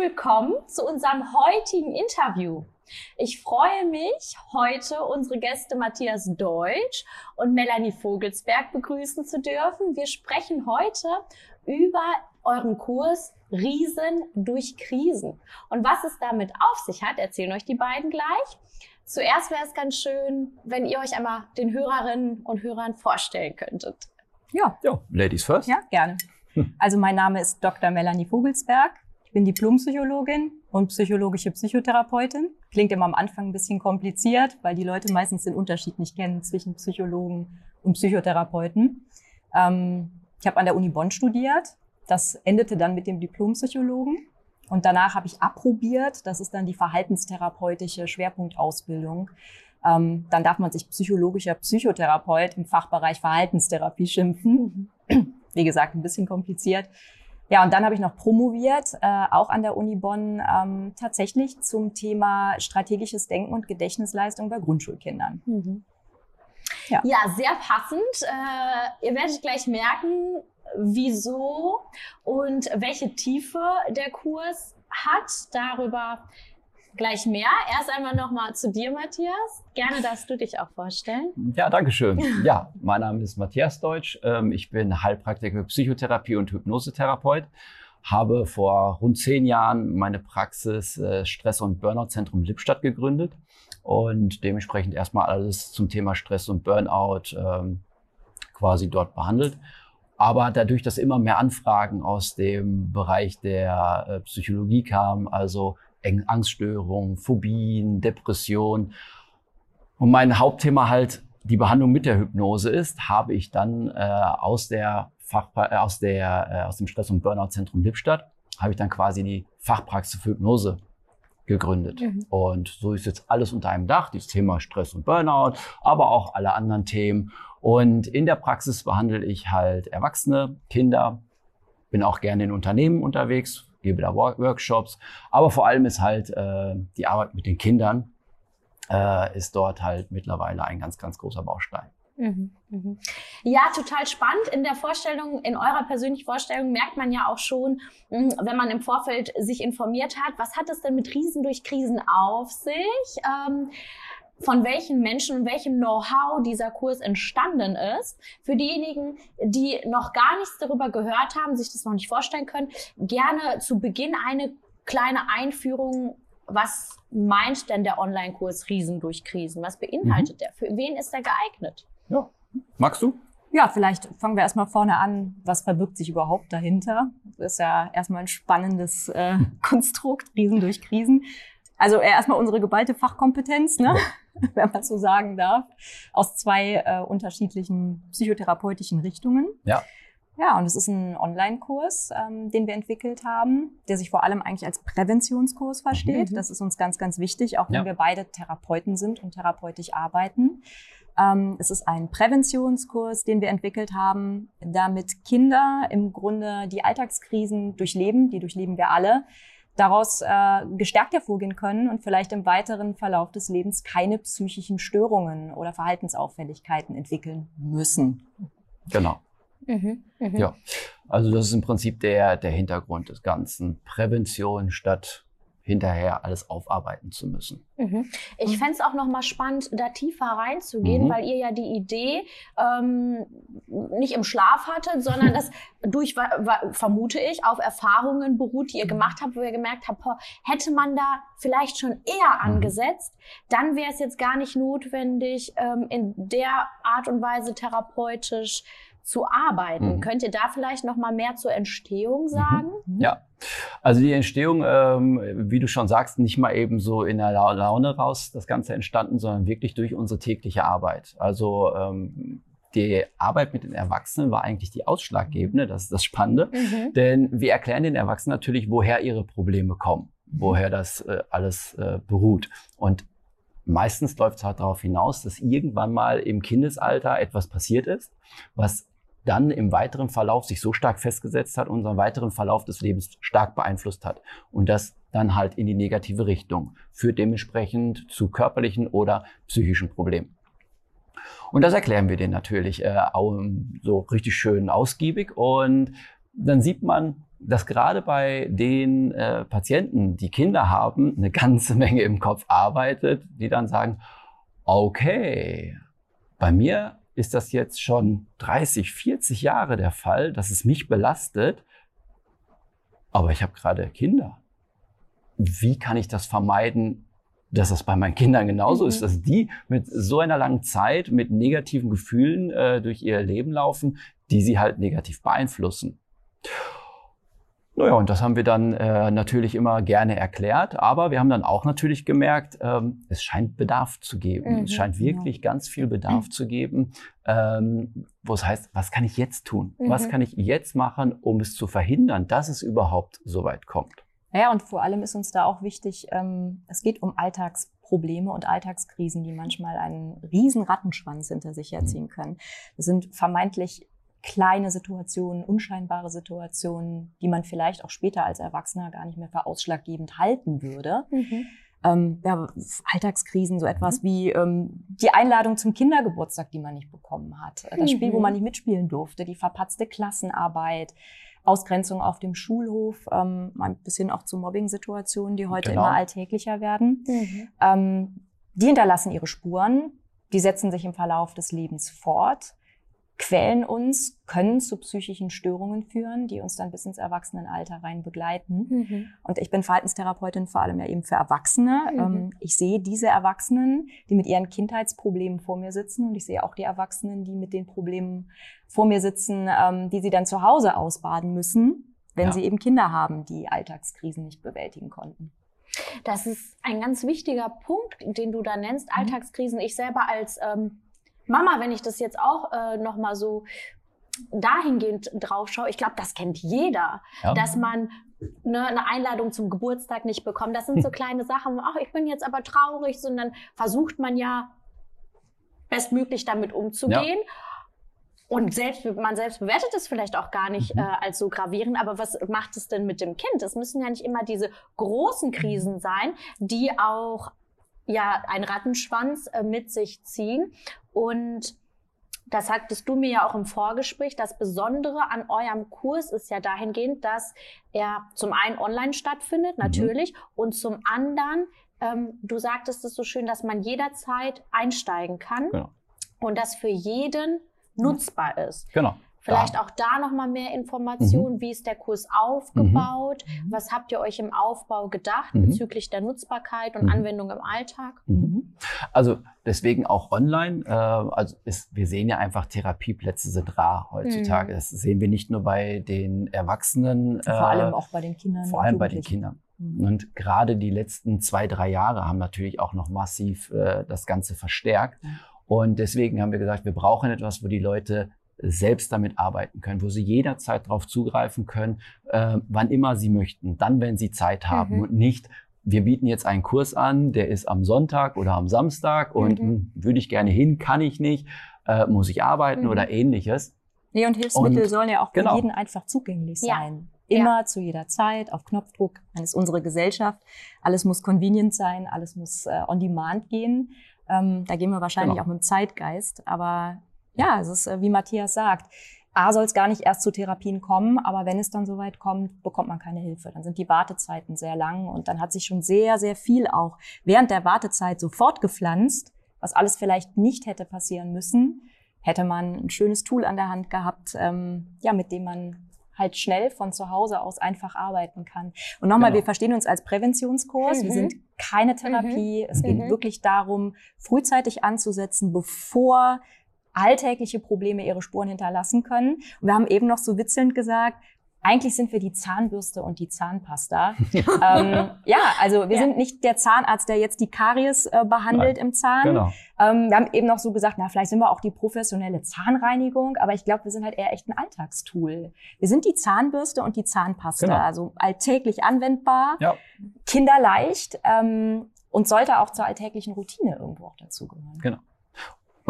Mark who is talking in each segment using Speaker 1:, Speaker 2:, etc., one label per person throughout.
Speaker 1: Willkommen zu unserem heutigen Interview. Ich freue mich, heute unsere Gäste Matthias Deutsch und Melanie Vogelsberg begrüßen zu dürfen. Wir sprechen heute über euren Kurs Riesen durch Krisen. Und was es damit auf sich hat, erzählen euch die beiden gleich. Zuerst wäre es ganz schön, wenn ihr euch einmal den Hörerinnen und Hörern vorstellen könntet.
Speaker 2: Ja. Ja, Ladies first.
Speaker 3: Ja, gerne. Also mein Name ist Dr. Melanie Vogelsberg. Ich bin Diplompsychologin und psychologische Psychotherapeutin. Klingt immer am Anfang ein bisschen kompliziert, weil die Leute meistens den Unterschied nicht kennen zwischen Psychologen und Psychotherapeuten. Ähm, ich habe an der Uni Bonn studiert. Das endete dann mit dem Diplompsychologen. Und danach habe ich approbiert. Das ist dann die verhaltenstherapeutische Schwerpunktausbildung. Ähm, dann darf man sich psychologischer Psychotherapeut im Fachbereich Verhaltenstherapie schimpfen. Wie gesagt, ein bisschen kompliziert. Ja, und dann habe ich noch promoviert, äh, auch an der Uni Bonn, ähm, tatsächlich zum Thema strategisches Denken und Gedächtnisleistung bei Grundschulkindern. Mhm.
Speaker 1: Ja. ja. sehr passend. Äh, ihr werdet gleich merken, wieso und welche Tiefe der Kurs hat. Darüber gleich mehr. Erst einmal nochmal zu dir, Matthias. Gerne darfst du dich auch vorstellen.
Speaker 2: Ja, danke schön. Ja, mein Name ist Matthias Deutsch. Ähm, ich bin Heilpraktiker Psychotherapie und Hypnosetherapeut. Habe vor rund zehn Jahren meine Praxis äh, Stress- und Burnout-Zentrum Lippstadt gegründet und dementsprechend erstmal alles zum Thema Stress und Burnout ähm, quasi dort behandelt. Aber dadurch, dass immer mehr Anfragen aus dem Bereich der äh, Psychologie kamen, also Angststörungen, Phobien, Depressionen. Und mein Hauptthema halt die Behandlung mit der Hypnose ist, habe ich dann äh, aus der Fach, äh, aus der äh, aus dem Stress- und Burnout-Zentrum Lippstadt habe ich dann quasi die Fachpraxis für Hypnose gegründet. Mhm. Und so ist jetzt alles unter einem Dach, dieses Thema Stress und Burnout, aber auch alle anderen Themen. Und in der Praxis behandle ich halt Erwachsene, Kinder, bin auch gerne in Unternehmen unterwegs, gebe da Workshops. Aber vor allem ist halt äh, die Arbeit mit den Kindern äh, ist dort halt mittlerweile ein ganz, ganz großer Baustein.
Speaker 1: Mhm, mhm. Ja, total spannend. In der Vorstellung, in eurer persönlichen Vorstellung merkt man ja auch schon, hm, wenn man im Vorfeld sich informiert hat, was hat es denn mit Riesen durch Krisen auf sich? Ähm, von welchen Menschen und welchem Know-how dieser Kurs entstanden ist. Für diejenigen, die noch gar nichts darüber gehört haben, sich das noch nicht vorstellen können, gerne zu Beginn eine kleine Einführung. Was meint denn der Online-Kurs Riesen durch Krisen? Was beinhaltet mhm. der? Für wen ist der geeignet?
Speaker 2: Ja. Magst du?
Speaker 3: Ja, vielleicht fangen wir erstmal vorne an. Was verbirgt sich überhaupt dahinter? Das ist ja erstmal ein spannendes äh, Konstrukt, Riesen durch Krisen. Also erstmal unsere geballte Fachkompetenz, ne? wenn man so sagen darf, aus zwei äh, unterschiedlichen psychotherapeutischen Richtungen.
Speaker 2: Ja.
Speaker 3: Ja, und es ist ein Online-Kurs, ähm, den wir entwickelt haben, der sich vor allem eigentlich als Präventionskurs versteht. Mhm. Das ist uns ganz, ganz wichtig, auch wenn ja. wir beide Therapeuten sind und therapeutisch arbeiten. Ähm, es ist ein Präventionskurs, den wir entwickelt haben, damit Kinder im Grunde die Alltagskrisen durchleben, die durchleben wir alle, daraus äh, gestärkt hervorgehen können und vielleicht im weiteren Verlauf des Lebens keine psychischen Störungen oder Verhaltensauffälligkeiten entwickeln müssen.
Speaker 2: Genau. Mhm, mh. Ja, also das ist im Prinzip der, der Hintergrund des Ganzen. Prävention statt hinterher alles aufarbeiten zu müssen.
Speaker 1: Mhm. Ich fände es auch nochmal spannend, da tiefer reinzugehen, mhm. weil ihr ja die Idee ähm, nicht im Schlaf hattet, sondern das durch, vermute ich, auf Erfahrungen beruht, die ihr gemacht habt, wo ihr gemerkt habt, hätte man da vielleicht schon eher mhm. angesetzt, dann wäre es jetzt gar nicht notwendig, ähm, in der Art und Weise therapeutisch zu arbeiten. Mhm. Könnt ihr da vielleicht noch mal mehr zur Entstehung mhm. sagen?
Speaker 2: Mhm. Ja, also die Entstehung, ähm, wie du schon sagst, nicht mal eben so in der Laune raus das Ganze entstanden, sondern wirklich durch unsere tägliche Arbeit. Also ähm, die Arbeit mit den Erwachsenen war eigentlich die ausschlaggebende, das ist das Spannende. Mhm. Denn wir erklären den Erwachsenen natürlich, woher ihre Probleme kommen, woher das äh, alles äh, beruht. Und meistens läuft es halt darauf hinaus, dass irgendwann mal im Kindesalter etwas passiert ist, was dann im weiteren Verlauf sich so stark festgesetzt hat, unseren weiteren Verlauf des Lebens stark beeinflusst hat. Und das dann halt in die negative Richtung, führt dementsprechend zu körperlichen oder psychischen Problemen. Und das erklären wir denen natürlich äh, so richtig schön ausgiebig. Und dann sieht man, dass gerade bei den äh, Patienten, die Kinder haben, eine ganze Menge im Kopf arbeitet, die dann sagen, okay, bei mir ist das jetzt schon 30, 40 Jahre der Fall, dass es mich belastet, aber ich habe gerade Kinder. Wie kann ich das vermeiden, dass das bei meinen Kindern genauso mhm. ist, dass die mit so einer langen Zeit mit negativen Gefühlen äh, durch ihr Leben laufen, die sie halt negativ beeinflussen. Naja, und das haben wir dann äh, natürlich immer gerne erklärt, aber wir haben dann auch natürlich gemerkt, ähm, es scheint Bedarf zu geben. Mhm, es scheint wirklich ja. ganz viel Bedarf mhm. zu geben, ähm, wo es heißt, was kann ich jetzt tun? Mhm. Was kann ich jetzt machen, um es zu verhindern, dass es überhaupt so weit kommt?
Speaker 3: Ja, und vor allem ist uns da auch wichtig, ähm, es geht um Alltagsprobleme und Alltagskrisen, die manchmal einen riesen Rattenschwanz hinter sich herziehen mhm. können. Das sind vermeintlich kleine Situationen, unscheinbare Situationen, die man vielleicht auch später als Erwachsener gar nicht mehr für ausschlaggebend halten würde. Mhm. Ähm, ja, Alltagskrisen, so etwas mhm. wie ähm, die Einladung zum Kindergeburtstag, die man nicht bekommen hat, das mhm. Spiel, wo man nicht mitspielen durfte, die verpatzte Klassenarbeit, Ausgrenzung auf dem Schulhof, ähm, ein bisschen auch zu Mobbing-Situationen, die heute genau. immer alltäglicher werden. Mhm. Ähm, die hinterlassen ihre Spuren, die setzen sich im Verlauf des Lebens fort quälen uns, können zu psychischen Störungen führen, die uns dann bis ins Erwachsenenalter rein begleiten. Mhm. Und ich bin Verhaltenstherapeutin vor allem ja eben für Erwachsene. Mhm. Ähm, ich sehe diese Erwachsenen, die mit ihren Kindheitsproblemen vor mir sitzen und ich sehe auch die Erwachsenen, die mit den Problemen vor mir sitzen, ähm, die sie dann zu Hause ausbaden müssen, wenn ja. sie eben Kinder haben, die Alltagskrisen nicht bewältigen konnten.
Speaker 1: Das ist ein ganz wichtiger Punkt, den du da nennst, mhm. Alltagskrisen. Ich selber als ähm Mama, wenn ich das jetzt auch äh, noch mal so dahingehend drauf schaue, ich glaube, das kennt jeder, ja. dass man ne, eine Einladung zum Geburtstag nicht bekommt. Das sind so kleine Sachen, ach, ich bin jetzt aber traurig, sondern versucht man ja bestmöglich damit umzugehen. Ja. Und selbst, man selbst bewertet es vielleicht auch gar nicht mhm. äh, als so gravierend, aber was macht es denn mit dem Kind? Es müssen ja nicht immer diese großen Krisen sein, die auch ja einen Rattenschwanz äh, mit sich ziehen. Und das sagtest du mir ja auch im Vorgespräch. Das Besondere an eurem Kurs ist ja dahingehend, dass er zum einen online stattfindet, mhm. natürlich, mhm. und zum anderen, ähm, du sagtest es so schön, dass man jederzeit einsteigen kann genau. und das für jeden nutzbar ist.
Speaker 2: Genau.
Speaker 1: Vielleicht da. auch da nochmal mehr Informationen. Mhm. Wie ist der Kurs aufgebaut? Mhm. Was habt ihr euch im Aufbau gedacht mhm. bezüglich der Nutzbarkeit und mhm. Anwendung im Alltag?
Speaker 2: Mhm. Also deswegen auch online. Äh, also ist, wir sehen ja einfach, Therapieplätze sind rar heutzutage. Mhm. Das sehen wir nicht nur bei den Erwachsenen.
Speaker 3: Vor äh, allem auch bei den Kindern.
Speaker 2: Vor allem bei den Kindern. Und gerade die letzten zwei, drei Jahre haben natürlich auch noch massiv äh, das Ganze verstärkt. Und deswegen haben wir gesagt, wir brauchen etwas, wo die Leute selbst damit arbeiten können, wo sie jederzeit darauf zugreifen können, äh, wann immer sie möchten, dann, wenn sie Zeit haben mhm. und nicht, wir bieten jetzt einen Kurs an, der ist am Sonntag oder am Samstag und mhm. Hm, würde ich gerne hin, kann ich nicht, äh, muss ich arbeiten mhm. oder ähnliches.
Speaker 3: Nee, und Hilfsmittel und, sollen ja auch für genau. jeden einfach zugänglich sein. Ja. Immer, ja. zu jeder Zeit, auf Knopfdruck. Das ist unsere Gesellschaft. Alles muss convenient sein, alles muss äh, on demand gehen. Ähm, da gehen wir wahrscheinlich genau. auch mit dem Zeitgeist. Aber ja, es ist, äh, wie Matthias sagt, A soll es gar nicht erst zu Therapien kommen, aber wenn es dann soweit kommt, bekommt man keine Hilfe. Dann sind die Wartezeiten sehr lang und dann hat sich schon sehr, sehr viel auch während der Wartezeit so fortgepflanzt, was alles vielleicht nicht hätte passieren müssen, hätte man ein schönes Tool an der Hand gehabt, ähm, ja, mit dem man halt schnell von zu Hause aus einfach arbeiten kann. Und nochmal, genau. wir verstehen uns als Präventionskurs. Mhm. Wir sind keine Therapie. Mhm. Es geht mhm. wirklich darum, frühzeitig anzusetzen, bevor alltägliche Probleme ihre Spuren hinterlassen können. Und wir haben eben noch so witzelnd gesagt, eigentlich sind wir die Zahnbürste und die Zahnpasta. ähm, ja, also wir ja. sind nicht der Zahnarzt, der jetzt die Karies äh, behandelt Nein. im Zahn. Genau. Ähm, wir haben eben noch so gesagt, na, vielleicht sind wir auch die professionelle Zahnreinigung, aber ich glaube, wir sind halt eher echt ein Alltagstool. Wir sind die Zahnbürste und die Zahnpasta, genau. also alltäglich anwendbar, ja. kinderleicht ähm, und sollte auch zur alltäglichen Routine irgendwo auch dazugehören.
Speaker 2: Genau.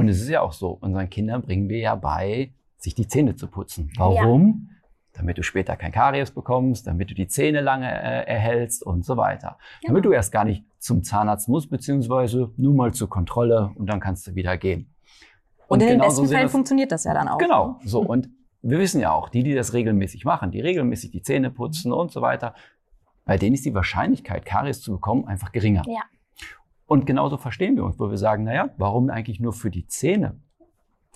Speaker 2: Und es ist ja auch so, unseren Kindern bringen wir ja bei, sich die Zähne zu putzen. Warum? Ja. Damit du später kein Karies bekommst, damit du die Zähne lange äh, erhältst und so weiter. Ja. Damit du erst gar nicht zum Zahnarzt musst, beziehungsweise nur mal zur Kontrolle und dann kannst du wieder gehen.
Speaker 3: Und, und in den besten Fällen funktioniert das ja dann auch.
Speaker 2: Genau, so. Und wir wissen ja auch, die, die das regelmäßig machen, die regelmäßig die Zähne putzen und so weiter, bei denen ist die Wahrscheinlichkeit, Karies zu bekommen, einfach geringer.
Speaker 1: Ja.
Speaker 2: Und genauso verstehen wir uns, wo wir sagen, naja, warum eigentlich nur für die Zähne?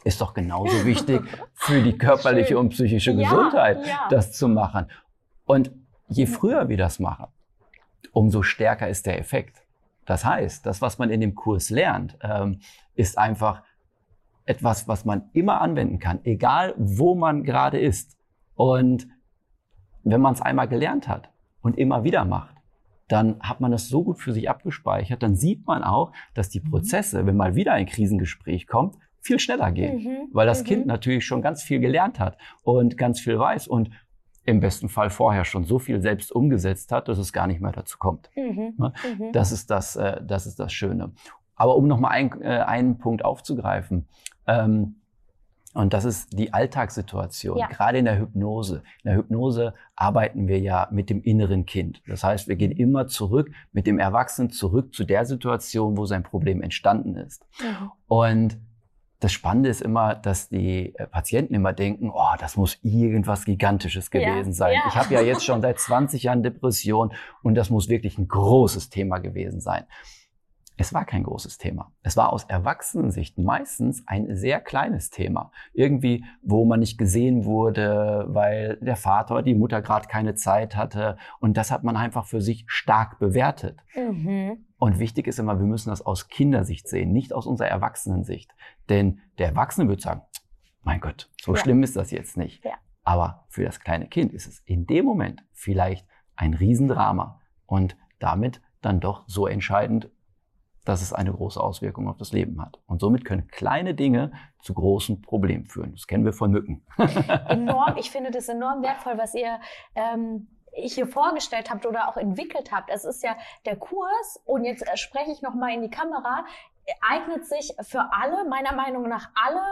Speaker 2: Ist doch genauso wichtig für die körperliche
Speaker 1: Schön.
Speaker 2: und psychische
Speaker 1: Ja,
Speaker 2: Gesundheit,
Speaker 1: ja.
Speaker 2: das zu machen. Und je früher wir das machen, umso stärker ist der Effekt. Das heißt, das, was man in dem Kurs lernt, ähm, ist einfach etwas, was man immer anwenden kann, egal wo man gerade ist. Und wenn man es einmal gelernt hat und immer wieder macht, dann hat man das so gut für sich abgespeichert, dann sieht man auch, dass die Prozesse, wenn mal wieder ein Krisengespräch kommt, viel schneller gehen,
Speaker 1: Mhm.
Speaker 2: weil das
Speaker 1: Mhm.
Speaker 2: Kind natürlich schon ganz viel gelernt hat und ganz viel weiß und im besten Fall vorher schon so viel selbst umgesetzt hat, dass es gar nicht mehr dazu kommt.
Speaker 1: Mhm.
Speaker 2: Ne?
Speaker 1: Mhm.
Speaker 2: Das ist das, äh, das ist das Schöne. Aber um nochmal ein, äh, einen Punkt aufzugreifen, ähm, und das ist die Alltagssituation,
Speaker 1: Ja.
Speaker 2: gerade in der Hypnose. In der Hypnose arbeiten wir ja mit dem inneren Kind. Das heißt, wir gehen immer zurück mit dem Erwachsenen zurück zu der Situation, wo sein Problem entstanden ist.
Speaker 1: Mhm.
Speaker 2: Und das Spannende ist immer, dass die äh, Patienten immer denken, oh, das muss irgendwas Gigantisches
Speaker 1: Ja,
Speaker 2: gewesen sein.
Speaker 1: ja.
Speaker 2: Ich habe ja jetzt schon seit 20 Jahren Depression und das muss wirklich ein großes Thema gewesen sein. Es war kein großes Thema. Es war aus Erwachsenensicht meistens ein sehr kleines Thema. Irgendwie, wo man nicht gesehen wurde, weil der Vater oder die Mutter gerade keine Zeit hatte. Und das hat man einfach für sich stark bewertet.
Speaker 1: Mhm.
Speaker 2: Und wichtig ist immer, wir müssen das aus Kindersicht sehen, nicht aus unserer Erwachsenensicht. Denn der Erwachsene wird sagen, mein Gott, so
Speaker 1: Ja.
Speaker 2: schlimm ist das jetzt nicht.
Speaker 1: Ja.
Speaker 2: Aber für das kleine Kind ist es in dem Moment vielleicht ein Riesendrama und damit dann doch so entscheidend, dass es eine große Auswirkung auf das Leben hat. Und somit können kleine Dinge zu großen Problemen führen. Das kennen wir von Mücken.
Speaker 1: enorm, ich finde das enorm wertvoll, was ihr ähm, hier vorgestellt habt oder auch entwickelt habt. Es ist ja der Kurs, und jetzt äh, spreche ich nochmal in die Kamera, eignet sich für alle, meiner Meinung nach alle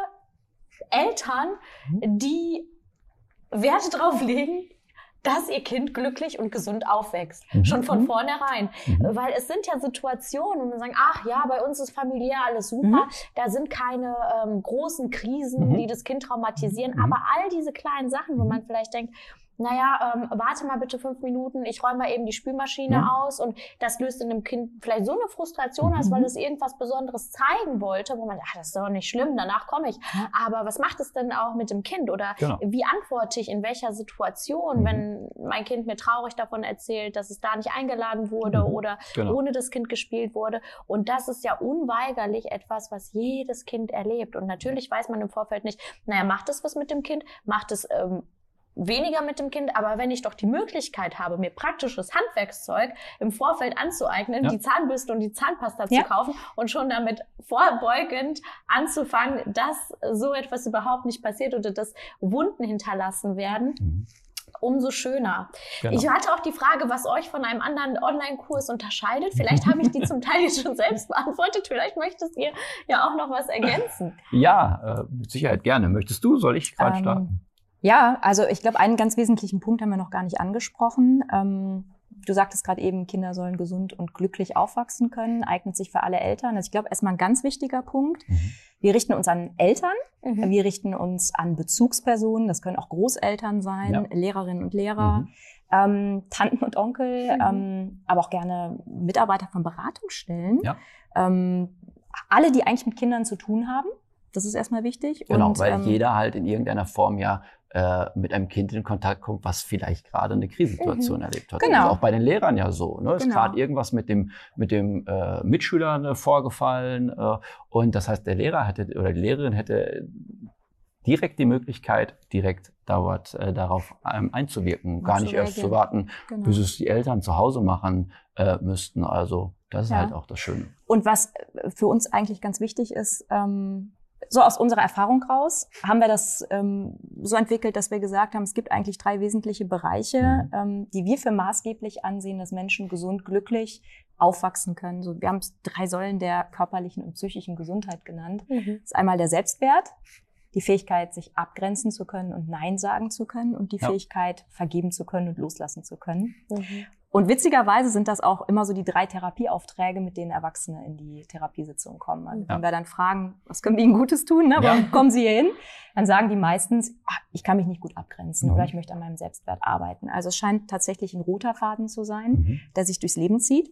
Speaker 1: Eltern, die Werte drauf legen, dass ihr Kind glücklich und gesund aufwächst.
Speaker 2: Mhm.
Speaker 1: Schon von
Speaker 3: Mhm.
Speaker 1: vornherein.
Speaker 2: Mhm.
Speaker 1: Weil es sind ja Situationen, wo man sagt, ach ja, bei uns ist familiär alles super,
Speaker 3: Mhm.
Speaker 1: da sind keine ähm, großen Krisen,
Speaker 2: Mhm.
Speaker 1: die das Kind traumatisieren,
Speaker 2: Mhm.
Speaker 1: aber all diese kleinen Sachen, wo man vielleicht denkt, naja, ähm, warte mal bitte fünf Minuten, ich räume mal eben die Spülmaschine
Speaker 2: Ja.
Speaker 1: aus und das löst in dem Kind vielleicht so eine Frustration
Speaker 2: Mhm.
Speaker 1: aus, weil es irgendwas Besonderes zeigen wollte, wo man, ach, das ist doch nicht schlimm, danach komme ich. Aber was macht es denn auch mit dem Kind? Oder
Speaker 2: Genau.
Speaker 1: wie antworte ich in welcher Situation,
Speaker 2: Mhm.
Speaker 1: wenn mein Kind mir traurig davon erzählt, dass es da nicht eingeladen wurde
Speaker 2: Mhm.
Speaker 1: oder
Speaker 2: Genau.
Speaker 1: ohne das Kind gespielt wurde. Und das ist ja unweigerlich etwas, was jedes Kind erlebt. Und natürlich weiß man im Vorfeld nicht, naja, macht es was mit dem Kind? Macht es ähm, weniger mit dem Kind? Aber wenn ich doch die Möglichkeit habe, mir praktisches Handwerkszeug im Vorfeld anzueignen,
Speaker 2: Ja.
Speaker 1: die Zahnbürste und die Zahnpasta
Speaker 3: Ja.
Speaker 1: zu kaufen und schon damit vorbeugend anzufangen, dass so etwas überhaupt nicht passiert oder dass Wunden hinterlassen werden,
Speaker 2: Mhm.
Speaker 1: umso schöner.
Speaker 2: Genau.
Speaker 1: Ich hatte auch die Frage, was euch von einem anderen Online-Kurs unterscheidet. Vielleicht habe ich die zum Teil jetzt schon selbst beantwortet. Vielleicht möchtest ihr ja auch noch was ergänzen.
Speaker 2: Ja, äh, mit Sicherheit gerne. Möchtest du? Soll ich gerade
Speaker 3: Ähm,
Speaker 2: starten?
Speaker 3: Ja, also ich glaube, einen ganz wesentlichen Punkt haben wir noch gar nicht angesprochen. Ähm, du sagtest gerade eben, Kinder sollen gesund und glücklich aufwachsen können, eignet sich für alle Eltern. Also ich glaube, erstmal ein ganz wichtiger Punkt.
Speaker 2: Mhm.
Speaker 3: Wir richten uns an Eltern,
Speaker 1: Mhm.
Speaker 3: wir richten uns an Bezugspersonen, das können auch Großeltern sein,
Speaker 2: Ja.
Speaker 3: Lehrerinnen und Lehrer,
Speaker 2: Mhm.
Speaker 3: ähm, Tanten und Onkel,
Speaker 1: Mhm.
Speaker 3: ähm, aber auch gerne Mitarbeiter von Beratungsstellen.
Speaker 2: Ja.
Speaker 3: Ähm, alle, die eigentlich mit Kindern zu tun haben, das ist erstmal wichtig.
Speaker 2: Genau,
Speaker 3: und,
Speaker 2: weil
Speaker 3: ähm,
Speaker 2: jeder halt in irgendeiner Form ja äh, mit einem Kind in Kontakt kommt, was vielleicht gerade eine Krisensituation
Speaker 1: Mhm.
Speaker 2: erlebt hat.
Speaker 3: Genau.
Speaker 2: Ist auch bei den Lehrern ja so. Ne? Ist
Speaker 3: Genau.
Speaker 2: gerade irgendwas mit dem, mit dem äh, Mitschüler ne, vorgefallen äh, und das heißt, der Lehrer hätte oder die Lehrerin hätte direkt die Möglichkeit, direkt dort, äh, darauf ähm, einzuwirken, gar nicht erst zu warten,
Speaker 3: genau.
Speaker 2: bis es die Eltern zu Hause machen äh, müssten. Also das ist
Speaker 3: Ja.
Speaker 2: halt auch das Schöne.
Speaker 3: Und was für uns eigentlich ganz wichtig ist, ähm, so aus unserer Erfahrung raus, haben wir das ähm, so entwickelt, dass wir gesagt haben, es gibt eigentlich drei wesentliche Bereiche,
Speaker 2: Mhm.
Speaker 3: ähm, die wir für maßgeblich ansehen, dass Menschen gesund, glücklich aufwachsen können. So, wir haben es drei Säulen der körperlichen und psychischen Gesundheit genannt. Das ist einmal der Selbstwert, die Fähigkeit, sich abgrenzen zu können und Nein sagen zu können und die
Speaker 2: Ja.
Speaker 3: Fähigkeit, vergeben zu können und loslassen zu können.
Speaker 1: Mhm.
Speaker 3: Und witzigerweise sind das auch immer so die drei Therapieaufträge, mit denen Erwachsene in die Therapiesitzung kommen. Also wenn
Speaker 2: Ja.
Speaker 3: wir dann fragen, was können wir ihnen Gutes tun, ne? warum
Speaker 2: Ja.
Speaker 3: kommen sie hier hin? Dann sagen die meistens, ah, ich kann mich nicht gut abgrenzen
Speaker 2: Mhm.
Speaker 3: oder ich möchte an meinem Selbstwert arbeiten. Also es scheint tatsächlich ein roter Faden zu sein,
Speaker 2: Mhm.
Speaker 3: der sich durchs Leben zieht.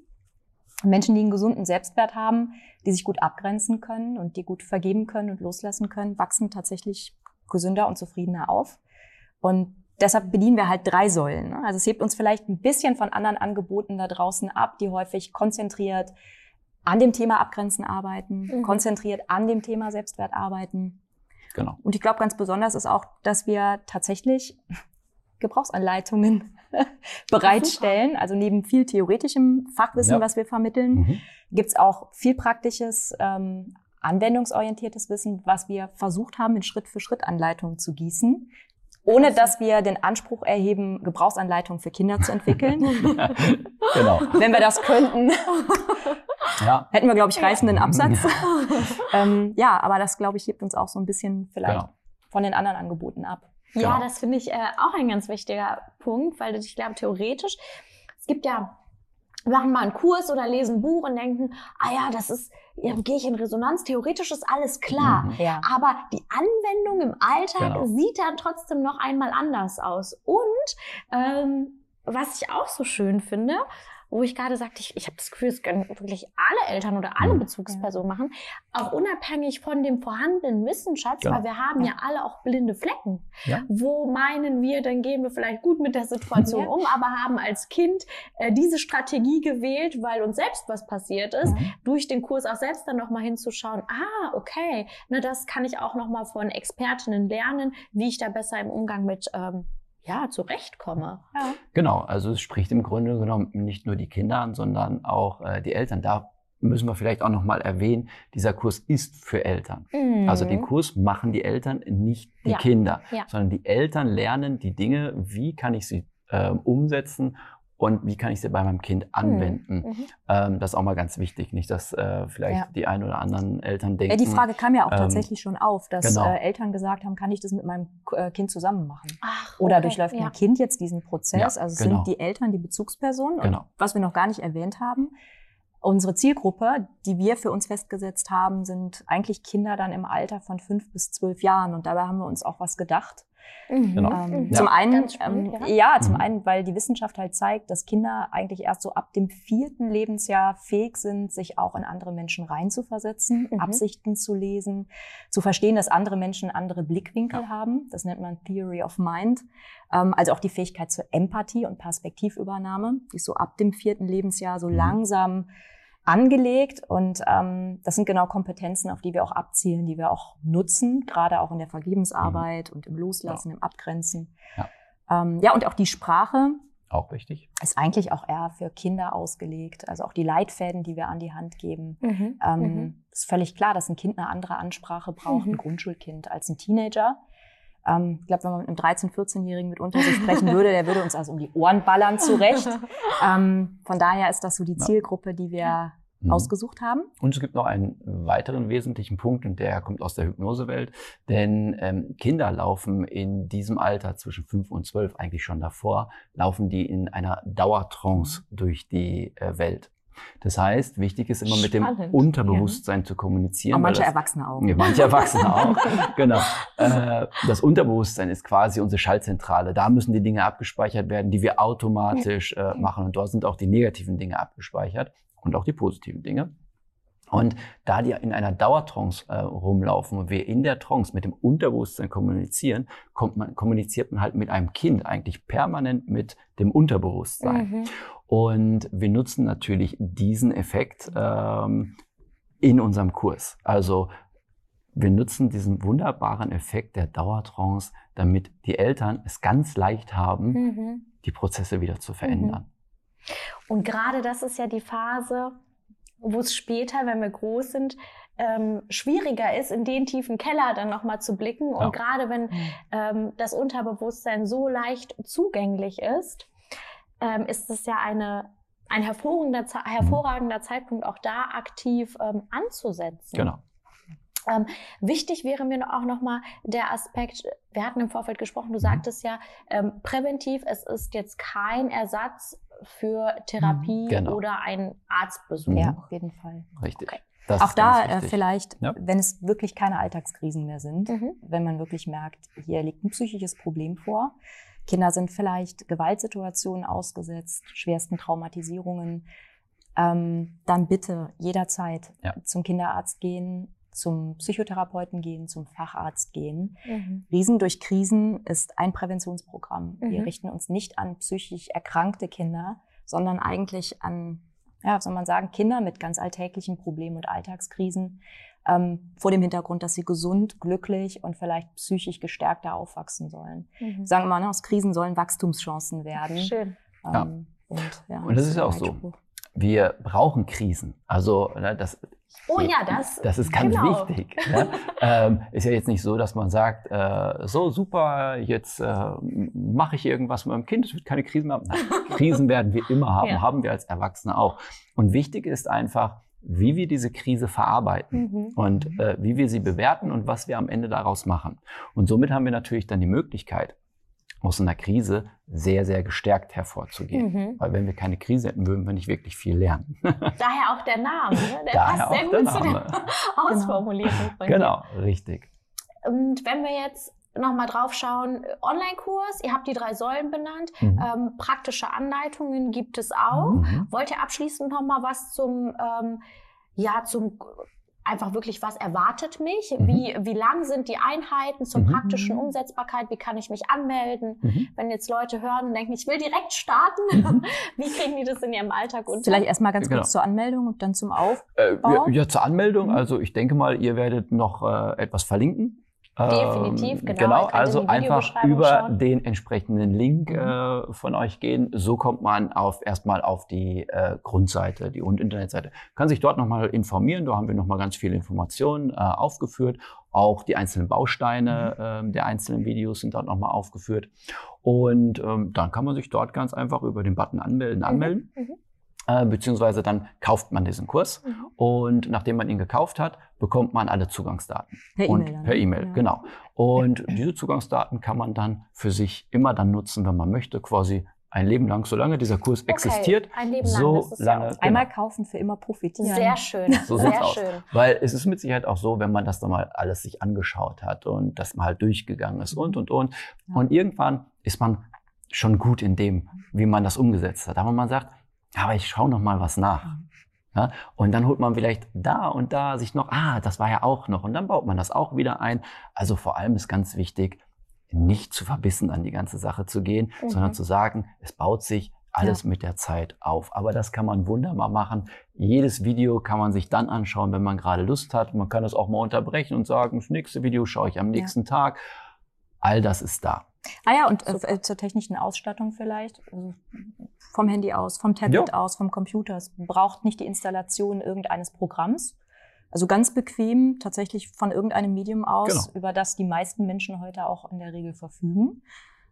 Speaker 3: Menschen, die einen gesunden Selbstwert haben, die sich gut abgrenzen können und die gut vergeben können und loslassen können, wachsen tatsächlich gesünder und zufriedener auf. Und deshalb bedienen wir halt drei Säulen. ne? Also es hebt uns vielleicht ein bisschen von anderen Angeboten da draußen ab, die häufig konzentriert an dem Thema Abgrenzen arbeiten,
Speaker 1: Mhm.
Speaker 3: konzentriert an dem Thema Selbstwert arbeiten.
Speaker 2: Genau.
Speaker 3: Und ich glaube, ganz besonders ist auch, dass wir tatsächlich Gebrauchsanleitungen bereitstellen. Also neben viel theoretischem Fachwissen,
Speaker 2: Ja.
Speaker 3: was wir vermitteln,
Speaker 2: Mhm.
Speaker 3: gibt's auch viel praktisches, ähm, anwendungsorientiertes Wissen, was wir versucht haben, in Schritt-für-Schritt-Anleitungen zu gießen, ohne dass wir den Anspruch erheben, Gebrauchsanleitungen für Kinder zu entwickeln.
Speaker 2: genau.
Speaker 3: Wenn wir das könnten,
Speaker 2: Ja,
Speaker 3: hätten wir, glaube ich, reißenden Absatz. ähm, ja, aber das, glaube ich, hebt uns auch so ein bisschen vielleicht
Speaker 2: genau.
Speaker 3: von den anderen Angeboten ab.
Speaker 1: Ja,
Speaker 2: Genau.
Speaker 1: das finde ich äh, auch ein ganz wichtiger Punkt, weil ich glaube, theoretisch, es gibt ja, machen mal einen Kurs oder lesen ein Buch und denken, ah ja, das ist, ja, gehe ich in Resonanz, theoretisch ist alles klar.
Speaker 2: Mhm.
Speaker 3: Ja.
Speaker 1: Aber die Anwendung im Alltag
Speaker 2: Genau.
Speaker 1: sieht dann trotzdem noch einmal anders aus. Und ähm, was ich auch so schön finde, wo ich gerade sagte, ich, ich habe das Gefühl, es können wirklich alle Eltern oder alle
Speaker 2: Mhm.
Speaker 1: Bezugspersonen machen, auch unabhängig von dem vorhandenen Wissensschatz,
Speaker 2: Genau.
Speaker 1: weil wir haben ja alle auch blinde Flecken.
Speaker 2: Ja.
Speaker 1: Wo meinen wir, dann gehen wir vielleicht gut mit der Situation
Speaker 3: Ja.
Speaker 1: um, aber haben als Kind äh, diese Strategie gewählt, weil uns selbst was passiert ist,
Speaker 2: Mhm.
Speaker 1: durch den Kurs auch selbst dann nochmal hinzuschauen, ah, okay, ne, das kann ich auch nochmal von Expertinnen lernen, wie ich da besser im Umgang mit, ähm, ja, zurechtkomme.
Speaker 3: Ja.
Speaker 2: Genau, also es spricht im Grunde genommen nicht nur die Kinder an, sondern auch äh, die Eltern. Da müssen wir vielleicht auch nochmal erwähnen, dieser Kurs ist für Eltern. Also den Kurs machen die Eltern, nicht die
Speaker 1: Mhm. Ja.
Speaker 2: Kinder,
Speaker 1: Ja.
Speaker 2: sondern die Eltern lernen die Dinge, wie kann ich sie ähm, umsetzen und wie kann ich sie bei meinem Kind anwenden.
Speaker 1: Mhm.
Speaker 2: Ähm, das ist auch mal ganz wichtig, nicht, dass äh, vielleicht
Speaker 3: Ja.
Speaker 2: die ein oder anderen Eltern denken.
Speaker 3: Ja, die Frage kam ja auch
Speaker 2: ähm,
Speaker 3: tatsächlich schon auf, dass
Speaker 2: genau.
Speaker 3: äh, Eltern gesagt haben, kann ich das mit meinem äh, Kind zusammen machen?
Speaker 1: Ach,
Speaker 3: Oder
Speaker 1: okay,
Speaker 3: durchläuft
Speaker 1: ja.
Speaker 3: mein Kind jetzt diesen Prozess?
Speaker 2: Ja,
Speaker 3: also es
Speaker 2: genau.
Speaker 3: sind die Eltern die Bezugspersonen.
Speaker 2: Genau.
Speaker 3: Und was wir noch gar nicht erwähnt haben, unsere Zielgruppe, die wir für uns festgesetzt haben, sind eigentlich Kinder dann im Alter von fünf bis zwölf Jahren. Und dabei haben wir uns auch was gedacht.
Speaker 1: Mhm.
Speaker 2: Genau.
Speaker 3: Ähm,
Speaker 1: Mhm.
Speaker 3: Zum einen,
Speaker 1: spannend,
Speaker 3: ähm,
Speaker 1: ja.
Speaker 3: ja, zum
Speaker 2: Mhm.
Speaker 3: einen, weil die Wissenschaft halt zeigt, dass Kinder eigentlich erst so ab dem vierten Lebensjahr fähig sind, sich auch in andere Menschen reinzuversetzen,
Speaker 1: Mhm.
Speaker 3: Absichten zu lesen, zu verstehen, dass andere Menschen andere Blickwinkel
Speaker 2: Ja.
Speaker 3: haben. Das nennt man Theory of Mind. Ähm, also auch die Fähigkeit zur Empathie und Perspektivübernahme, die ist so ab dem vierten Lebensjahr so
Speaker 2: Mhm.
Speaker 3: langsam angelegt und ähm, das sind genau Kompetenzen, auf die wir auch abzielen, die wir auch nutzen, gerade auch in der Vergebensarbeit und im Loslassen, im Abgrenzen.
Speaker 2: Ja.
Speaker 3: Ähm, ja, und auch die Sprache
Speaker 2: Auch wichtig.
Speaker 3: ist eigentlich auch eher für Kinder ausgelegt. Also auch die Leitfäden, die wir an die Hand geben.
Speaker 1: Mhm.
Speaker 3: Ähm,
Speaker 1: Mhm.
Speaker 3: Ist völlig klar, dass ein Kind eine andere Ansprache braucht,
Speaker 1: Mhm.
Speaker 3: ein Grundschulkind, als ein Teenager. Ähm, ich glaube, wenn man mit einem 13-, 14-Jährigen mitunter so sprechen würde, der würde uns also um die Ohren ballern zurecht. Ähm, von daher ist das so die. Zielgruppe, die wir
Speaker 2: Mhm.
Speaker 3: ausgesucht haben.
Speaker 2: Und es gibt noch einen weiteren wesentlichen Punkt, und der kommt aus der Hypnosewelt. Denn ähm, Kinder laufen in diesem Alter zwischen 5 und 12, eigentlich schon davor, laufen die in einer Dauertrance durch die äh, Welt. Das heißt, wichtig ist immer mit dem
Speaker 1: Spannend.
Speaker 2: Unterbewusstsein zu kommunizieren.
Speaker 3: Und
Speaker 2: weil
Speaker 3: manche
Speaker 2: das-
Speaker 3: Erwachsene auch.
Speaker 2: Ja, manche Erwachsene auch. genau. Äh, das Unterbewusstsein ist quasi unsere Schaltzentrale. Da müssen die Dinge abgespeichert werden, die wir automatisch äh, machen. Und dort sind auch die negativen Dinge abgespeichert und auch die positiven Dinge. Und da die in einer Dauertrance äh, rumlaufen und wir in der Trance mit dem Unterbewusstsein kommunizieren, kommt man, kommuniziert man halt mit einem Kind eigentlich permanent mit dem Unterbewusstsein.
Speaker 1: Mhm.
Speaker 2: Und wir nutzen natürlich diesen Effekt ähm, in unserem Kurs. Also wir nutzen diesen wunderbaren Effekt der Dauertrance, damit die Eltern es ganz leicht haben,
Speaker 1: Mhm.
Speaker 2: die Prozesse wieder zu verändern.
Speaker 1: Und gerade das ist ja die Phase, wo es später, wenn wir groß sind, ähm, schwieriger ist, in den tiefen Keller dann nochmal zu blicken. Und
Speaker 2: Ja.
Speaker 1: gerade wenn ähm, das Unterbewusstsein so leicht zugänglich ist, ähm, ist es ja eine, ein hervorragender, hervorragender Zeitpunkt, auch da aktiv ähm, anzusetzen.
Speaker 2: Genau.
Speaker 1: Ähm, wichtig wäre mir auch nochmal der Aspekt, wir hatten im Vorfeld gesprochen, du sagtest ja, ähm, präventiv, es ist jetzt kein Ersatz für Therapie
Speaker 2: Genau.
Speaker 1: oder einen Arztbesuch.
Speaker 2: Mhm.
Speaker 3: Ja, auf jeden Fall.
Speaker 2: Richtig.
Speaker 1: Okay.
Speaker 2: Das
Speaker 3: Auch da äh, vielleicht,
Speaker 2: Ja.
Speaker 3: wenn es wirklich keine Alltagskrisen mehr sind,
Speaker 1: Mhm.
Speaker 3: wenn man wirklich merkt, hier liegt ein psychisches Problem vor. Kinder sind vielleicht Gewaltsituationen ausgesetzt, schwersten Traumatisierungen. Ähm, dann bitte jederzeit
Speaker 2: Ja.
Speaker 3: zum Kinderarzt gehen, zum Psychotherapeuten gehen, zum Facharzt gehen.
Speaker 1: Mhm.
Speaker 3: Riesen durch Krisen ist ein Präventionsprogramm. Wir
Speaker 1: Mhm.
Speaker 3: richten uns nicht an psychisch erkrankte Kinder, sondern eigentlich an, ja, was soll man sagen, Kinder mit ganz alltäglichen Problemen und Alltagskrisen, ähm, vor dem Hintergrund, dass sie gesund, glücklich und vielleicht psychisch gestärkter aufwachsen sollen.
Speaker 1: Mhm.
Speaker 3: Sagen wir mal, aus Krisen sollen Wachstumschancen werden.
Speaker 1: Schön.
Speaker 2: Ja.
Speaker 3: Ähm, und, ja,
Speaker 2: Und das ist ja auch
Speaker 3: ein
Speaker 2: so. Wir brauchen Krisen. Also ne, das,
Speaker 1: Oh ja, das,
Speaker 2: das ist ganz
Speaker 1: genau.
Speaker 2: wichtig. Ja? ähm, ist ja jetzt nicht so, dass man sagt, äh, so super, jetzt äh, mache ich irgendwas mit meinem Kind, es wird keine Krisen mehr haben. Nein, Krisen werden wir immer haben,
Speaker 1: Ja.
Speaker 2: haben wir als Erwachsene auch. Und wichtig ist einfach, wie wir diese Krise verarbeiten.
Speaker 1: Mhm.
Speaker 2: und äh, wie wir sie bewerten und was wir am Ende daraus machen. Und somit haben wir natürlich dann die Möglichkeit, aus einer Krise sehr, sehr gestärkt hervorzugehen.
Speaker 1: Mhm.
Speaker 2: Weil wenn wir keine Krise hätten, würden wir nicht wirklich viel lernen.
Speaker 1: Daher auch der Name. Ne? Der
Speaker 2: Daher
Speaker 1: passt sehr gut
Speaker 2: der
Speaker 1: zu
Speaker 2: Name.
Speaker 1: der Ausformulierung dir.
Speaker 2: genau, richtig.
Speaker 1: Und wenn wir jetzt nochmal drauf schauen, Online-Kurs, ihr habt die drei Säulen benannt,
Speaker 2: Mhm.
Speaker 1: ähm, praktische Anleitungen gibt es auch.
Speaker 2: Mhm.
Speaker 1: Wollt ihr abschließend nochmal was zum, ähm, ja, zum einfach wirklich, was erwartet mich?
Speaker 2: Mhm.
Speaker 1: Wie, wie lang sind die Einheiten zur
Speaker 2: Mhm.
Speaker 1: praktischen Umsetzbarkeit? Wie kann ich mich anmelden?
Speaker 2: Mhm.
Speaker 1: Wenn jetzt Leute hören und denken, ich will direkt starten,
Speaker 2: Mhm.
Speaker 1: wie kriegen die das in ihrem Alltag unter?
Speaker 3: Vielleicht erstmal ganz
Speaker 2: Genau.
Speaker 3: kurz zur Anmeldung und dann zum Auf.
Speaker 2: Äh, ja, ja, zur Anmeldung.
Speaker 3: Mhm.
Speaker 2: Also ich denke mal, ihr werdet noch äh, etwas verlinken.
Speaker 1: Definitiv,
Speaker 2: Ähm,
Speaker 1: genau.
Speaker 2: Genau, also einfach über
Speaker 1: schauen.
Speaker 2: den entsprechenden Link
Speaker 3: Mhm.
Speaker 2: äh, von euch gehen. So kommt man auf erstmal auf die äh, Grundseite, die und Internetseite. Kann sich dort nochmal informieren. Da haben wir nochmal ganz viele Informationen äh, aufgeführt. Auch die einzelnen Bausteine ähm, der einzelnen Videos sind dort nochmal aufgeführt. Und ähm, dann kann man sich dort ganz einfach über den Button anmelden, anmelden.
Speaker 1: mhm.
Speaker 2: Äh, beziehungsweise dann kauft man diesen Kurs.
Speaker 1: Mhm.
Speaker 2: Und nachdem man ihn gekauft hat, bekommt man alle Zugangsdaten.
Speaker 3: Per
Speaker 2: und
Speaker 3: E-Mail
Speaker 2: Per? E-Mail,
Speaker 3: Ja.
Speaker 2: genau. Und diese Zugangsdaten kann man dann für sich immer dann nutzen, wenn man möchte, quasi ein Leben lang, solange dieser Kurs existiert.
Speaker 1: Okay, ein Leben lang,
Speaker 2: so
Speaker 1: das ist ja
Speaker 2: lange.
Speaker 1: auch
Speaker 2: Genau.
Speaker 3: Einmal kaufen, für immer profitieren.
Speaker 1: Sehr schön,
Speaker 2: So
Speaker 1: sehr
Speaker 2: aus.
Speaker 1: schön.
Speaker 2: Weil es ist mit Sicherheit auch so, wenn man das dann mal alles sich angeschaut hat und das mal durchgegangen ist und, und, und.
Speaker 3: Ja.
Speaker 2: Und irgendwann ist man schon gut in dem, wie man das umgesetzt hat. Aber man sagt, aber ich schaue noch mal was nach. Ja, und dann holt man vielleicht da und da sich noch, ah, das war ja auch noch. Und dann baut man das auch wieder ein. Also vor allem ist ganz wichtig, nicht zu verbissen an die ganze Sache zu gehen,
Speaker 1: Mhm.
Speaker 2: sondern zu sagen, es baut sich alles mit der Zeit auf. Aber das kann man wunderbar machen. Jedes Video kann man sich dann anschauen, wenn man gerade Lust hat. Man kann das auch mal unterbrechen und sagen, das nächste Video schaue ich am nächsten Tag. All das ist da.
Speaker 3: Ah ja, und
Speaker 1: Super.
Speaker 3: äh, zur technischen Ausstattung vielleicht. Also vom Handy aus, vom Tablet
Speaker 2: Ja.
Speaker 3: aus, vom Computer. Es braucht nicht die Installation irgendeines Programms. Also ganz bequem, tatsächlich von irgendeinem Medium aus,
Speaker 2: Genau.
Speaker 3: über das die meisten Menschen heute auch in der Regel verfügen.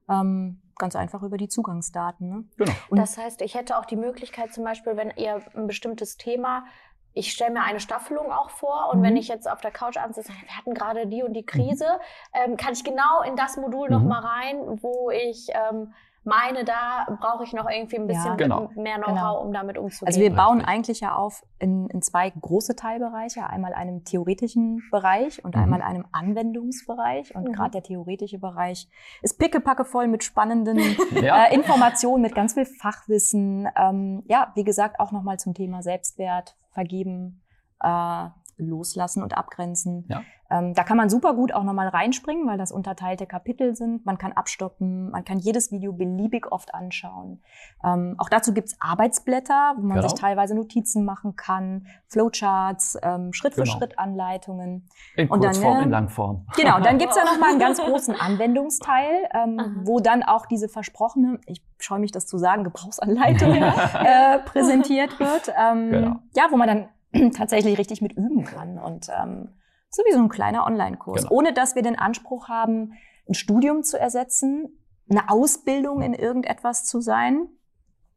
Speaker 3: Ähm, ganz einfach über die Zugangsdaten. Ne?
Speaker 2: Genau.
Speaker 3: Und-
Speaker 1: Das heißt, ich hätte auch die Möglichkeit, zum Beispiel, wenn ihr ein bestimmtes Thema, ich stelle mir eine Staffelung auch vor und
Speaker 3: Mhm.
Speaker 1: wenn ich jetzt auf der Couch abends wir hatten gerade die und die Krise, ähm, kann ich genau in das Modul noch
Speaker 2: Mhm.
Speaker 1: mal rein, wo ich ähm, meine, da brauche ich noch irgendwie ein bisschen
Speaker 3: Ja.
Speaker 2: Genau.
Speaker 1: mehr Know-how,
Speaker 3: Genau.
Speaker 1: um damit umzugehen.
Speaker 3: Also wir bauen
Speaker 2: Richtig.
Speaker 3: eigentlich ja auf in, in zwei große Teilbereiche. Einmal einem theoretischen Bereich und
Speaker 2: Mhm.
Speaker 3: einmal einem Anwendungsbereich. Und
Speaker 1: Mhm.
Speaker 3: gerade der theoretische Bereich ist pickepacke voll mit spannenden
Speaker 2: Ja.
Speaker 3: äh, Informationen, mit ganz viel Fachwissen. Ähm, ja, wie gesagt, auch nochmal zum Thema Selbstwert, Vergeben, äh, Loslassen und Abgrenzen.
Speaker 2: Ja.
Speaker 3: Ähm, da kann man super gut auch nochmal reinspringen, weil das unterteilte Kapitel sind. Man kann abstoppen, man kann jedes Video beliebig oft anschauen. Ähm, auch dazu gibt's Arbeitsblätter, wo man
Speaker 2: Genau.
Speaker 3: sich teilweise Notizen machen kann, Flowcharts, ähm, Schritt-für-Schritt-Anleitungen.
Speaker 2: In
Speaker 3: Und dann,
Speaker 2: Kurzform,
Speaker 3: ne?
Speaker 2: in Langform.
Speaker 3: Genau, und dann gibt's ja noch mal einen ganz großen Anwendungsteil, ähm, wo dann auch diese versprochene, ich scheue mich das zu sagen, Gebrauchsanleitung äh, präsentiert wird. Ähm,
Speaker 2: Genau.
Speaker 3: Ja, wo man dann tatsächlich richtig mit üben kann. Und ähm, so wie so ein kleiner Online-Kurs.
Speaker 2: Genau.
Speaker 3: Ohne dass wir den Anspruch haben, ein Studium zu ersetzen, eine Ausbildung in irgendetwas zu sein.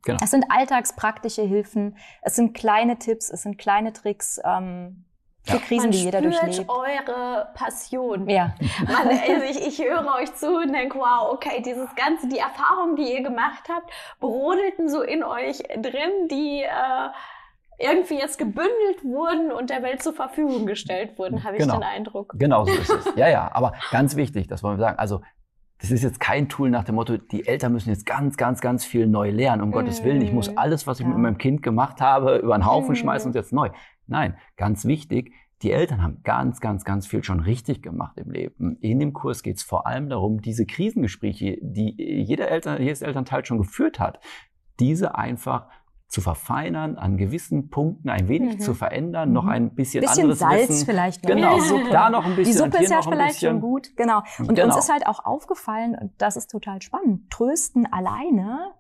Speaker 2: Genau.
Speaker 3: Es sind alltagspraktische Hilfen, es sind kleine Tipps, es sind kleine Tricks. Ähm, Für Krisen,
Speaker 1: Man
Speaker 3: die jeder
Speaker 1: spürt
Speaker 3: durchlebt.
Speaker 1: eure Passion.
Speaker 3: Ja.
Speaker 1: Man, also ich, ich höre euch zu und denke, wow, okay, dieses Ganze, die Erfahrungen, die ihr gemacht habt, brodelten so in euch drin, die äh, irgendwie jetzt gebündelt wurden und der Welt zur Verfügung gestellt wurden, habe
Speaker 2: Genau.
Speaker 1: ich den Eindruck.
Speaker 2: Genau so ist es. Ja, ja, aber ganz wichtig, das wollen wir sagen. Also, das ist jetzt kein Tool nach dem Motto, die Eltern müssen jetzt ganz, ganz, ganz viel neu lernen. Um Gottes Willen, ich muss
Speaker 1: Mhm.
Speaker 2: alles, was ich
Speaker 3: Ja.
Speaker 2: mit meinem Kind gemacht habe, über den Haufen
Speaker 1: Mhm.
Speaker 2: schmeißen und jetzt neu. Nein, ganz wichtig, die Eltern haben ganz, ganz, ganz viel schon richtig gemacht im Leben. In dem Kurs geht es vor allem darum, diese Krisengespräche, die jeder Eltern, jedes Elternteil schon geführt hat, diese einfach zu verfeinern, an gewissen Punkten ein wenig
Speaker 1: Mhm.
Speaker 2: zu verändern, noch
Speaker 3: Mhm.
Speaker 2: ein bisschen,
Speaker 3: Bisschen
Speaker 2: anderes
Speaker 3: Salz
Speaker 2: Wissen.
Speaker 3: vielleicht noch.
Speaker 2: Genau,
Speaker 3: Suppe.
Speaker 2: da noch ein bisschen
Speaker 3: Die
Speaker 2: und
Speaker 3: Suppe
Speaker 2: hier
Speaker 3: ist ja
Speaker 2: noch ein
Speaker 3: vielleicht
Speaker 2: bisschen.
Speaker 3: schon gut, genau. Und
Speaker 2: Genau.
Speaker 3: uns ist halt auch aufgefallen, und das ist total spannend, Trösten alleine